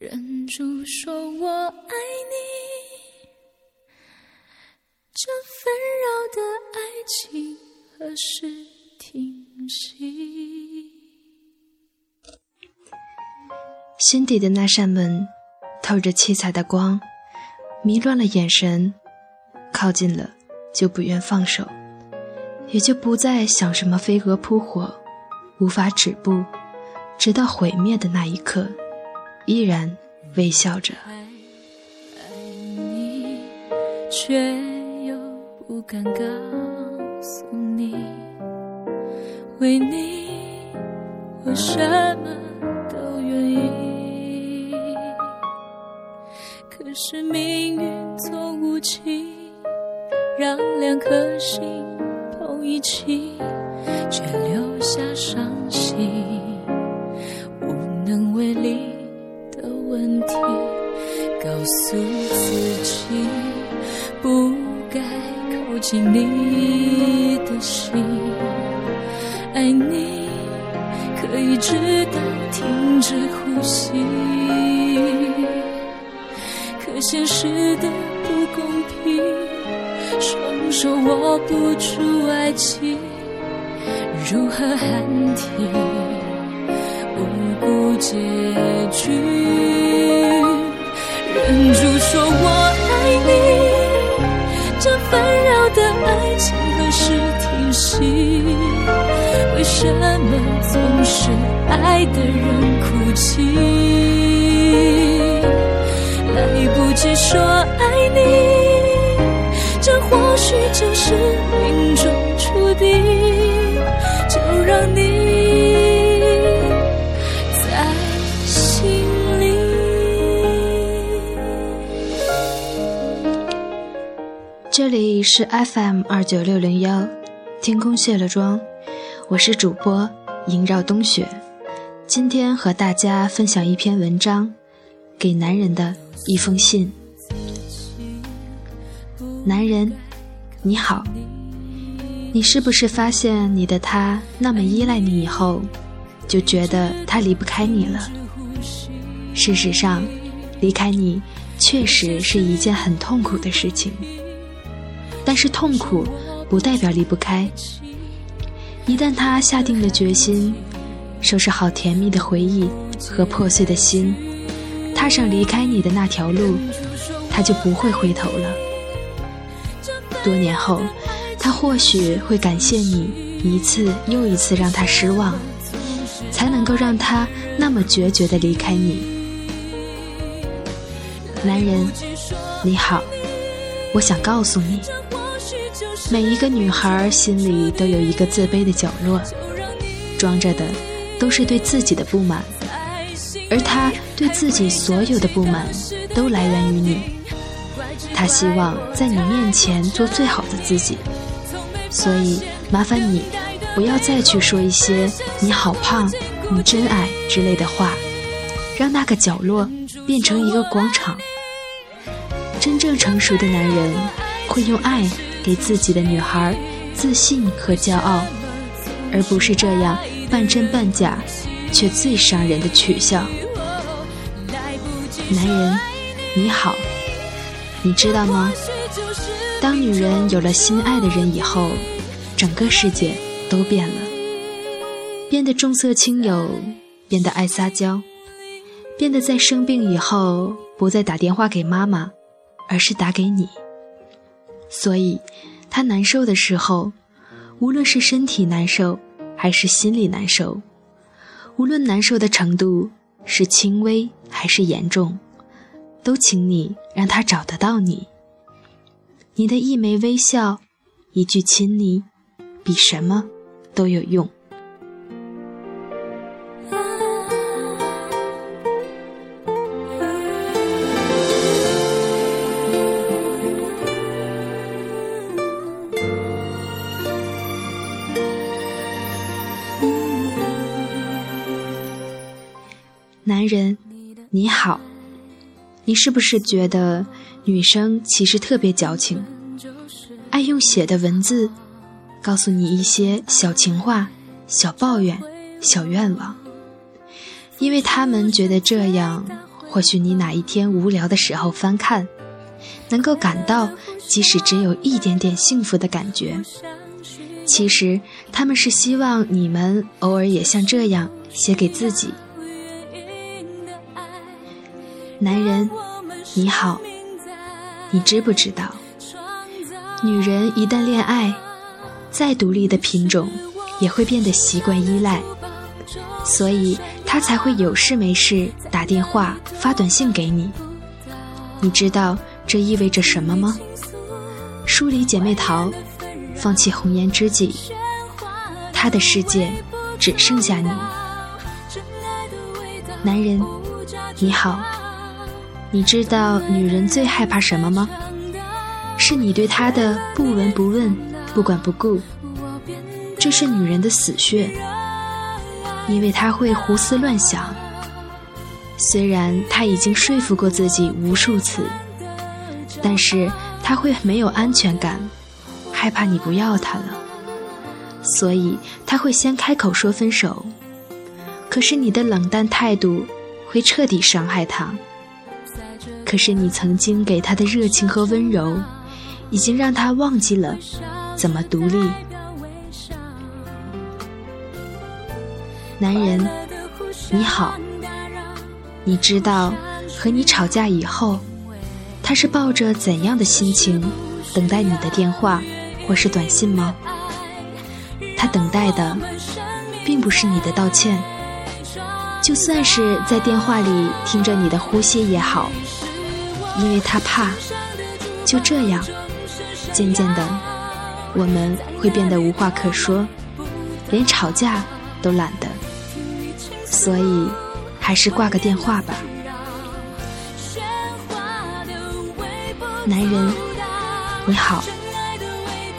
忍住说我爱你，这纷扰的爱情何时停息？心底的那扇门，透着七彩的光，迷乱了眼神，靠近了就不愿放手，也就不再想什么飞蛾扑火，无法止步，直到毁灭的那一刻。依然微笑着，爱你，却又不敢告诉你，为你我什么都愿意。可是命运总无情，让两颗心碰一起，却留下伤心，问题，告诉自己不该靠近你的心。爱你可以直到停止呼吸，可现实的不公平，双手握不住爱情，如何喊停？不顾结局。忍住说我爱你，这纷扰的爱情何时停息？为什么总是爱的人哭泣？来不及说爱你，这或许就是是 FM 二九六零幺，天空卸了妆，我是主播萦绕冬雪。今天和大家分享一篇文章，给男人的一封信。男人，你好，你是不是发现你的他那么依赖你以后，就觉得他离不开你了？事实上，离开你确实是一件很痛苦的事情。但是痛苦不代表离不开。一旦他下定了决心，收拾好甜蜜的回忆和破碎的心，踏上离开你的那条路，他就不会回头了。多年后，他或许会感谢你一次又一次让他失望，才能够让他那么决绝地离开你。男人，你好，我想告诉你。每一个女孩心里都有一个自卑的角落，装着的都是对自己的不满，而她对自己所有的不满都来源于你。她希望在你面前做最好的自己，所以麻烦你不要再去说一些“你好胖”“你真矮”之类的话，让那个角落变成一个广场。真正成熟的男人会用爱。给自己的女孩自信和骄傲，而不是这样半真半假，却最伤人的取笑。男人，你好，你知道吗？当女人有了心爱的人以后，整个世界都变了，变得重色轻友，变得爱撒娇，变得在生病以后不再打电话给妈妈，而是打给你。所以，他难受的时候，无论是身体难受还是心里难受，无论难受的程度是轻微还是严重，都请你让他找得到你。你的一枚微笑，一句亲昵，比什么都有用。你是不是觉得女生其实特别矫情，爱用写的文字告诉你一些小情话、小抱怨、小愿望，因为他们觉得这样或许你哪一天无聊的时候翻看，能够感到即使只有一点点幸福的感觉。其实他们是希望你们偶尔也像这样写给自己。男人，你好，你知不知道，女人一旦恋爱，再独立的品种也会变得习惯依赖，所以她才会有事没事打电话发短信给你。你知道这意味着什么吗？疏离姐妹淘。放弃红颜知己，他的世界只剩下你。男人，你好，你知道女人最害怕什么吗？是你对她的不闻不问、不管不顾。这是女人的死穴，因为她会胡思乱想。虽然她已经说服过自己无数次，但是她会没有安全感。害怕你不要她了，所以她会先开口说分手。可是你的冷淡态度会彻底伤害她。可是你曾经给他的热情和温柔，已经让他忘记了怎么独立。男人，你好，你知道和你吵架以后，他是抱着怎样的心情等待你的电话？或是短信吗？他等待的，并不是你的道歉。就算是在电话里听着你的呼吸也好，因为他怕。就这样，渐渐的，我们会变得无话可说，连吵架都懒得。所以，还是挂个电话吧。男人，你好。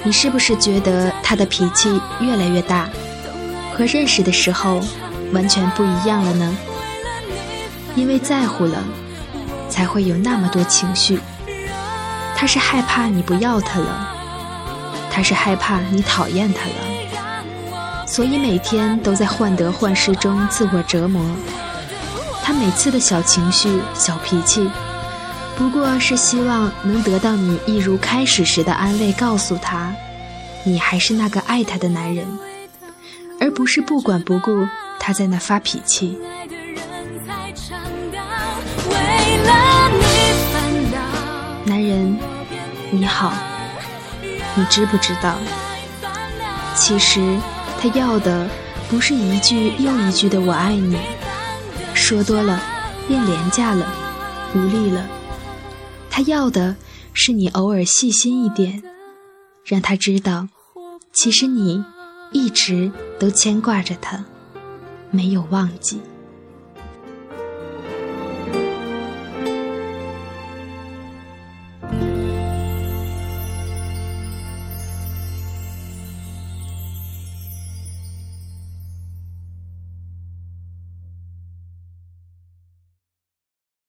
你是不是觉得他的脾气越来越大，和认识的时候完全不一样了呢？因为在乎了，才会有那么多情绪。他是害怕你不要他了，他是害怕你讨厌他了，所以每天都在患得患失中自我折磨。他每次的小情绪、小脾气。不过是希望能得到你一如开始时的安慰，告诉他，你还是那个爱他的男人，而不是不管不顾他在那发脾气。男人，你好，你知不知道？其实他要的不是一句又一句的“我爱你”，说多了变廉价了，无力了。他要的是你偶尔细心一点，让他知道，其实你一直都牵挂着他，没有忘记。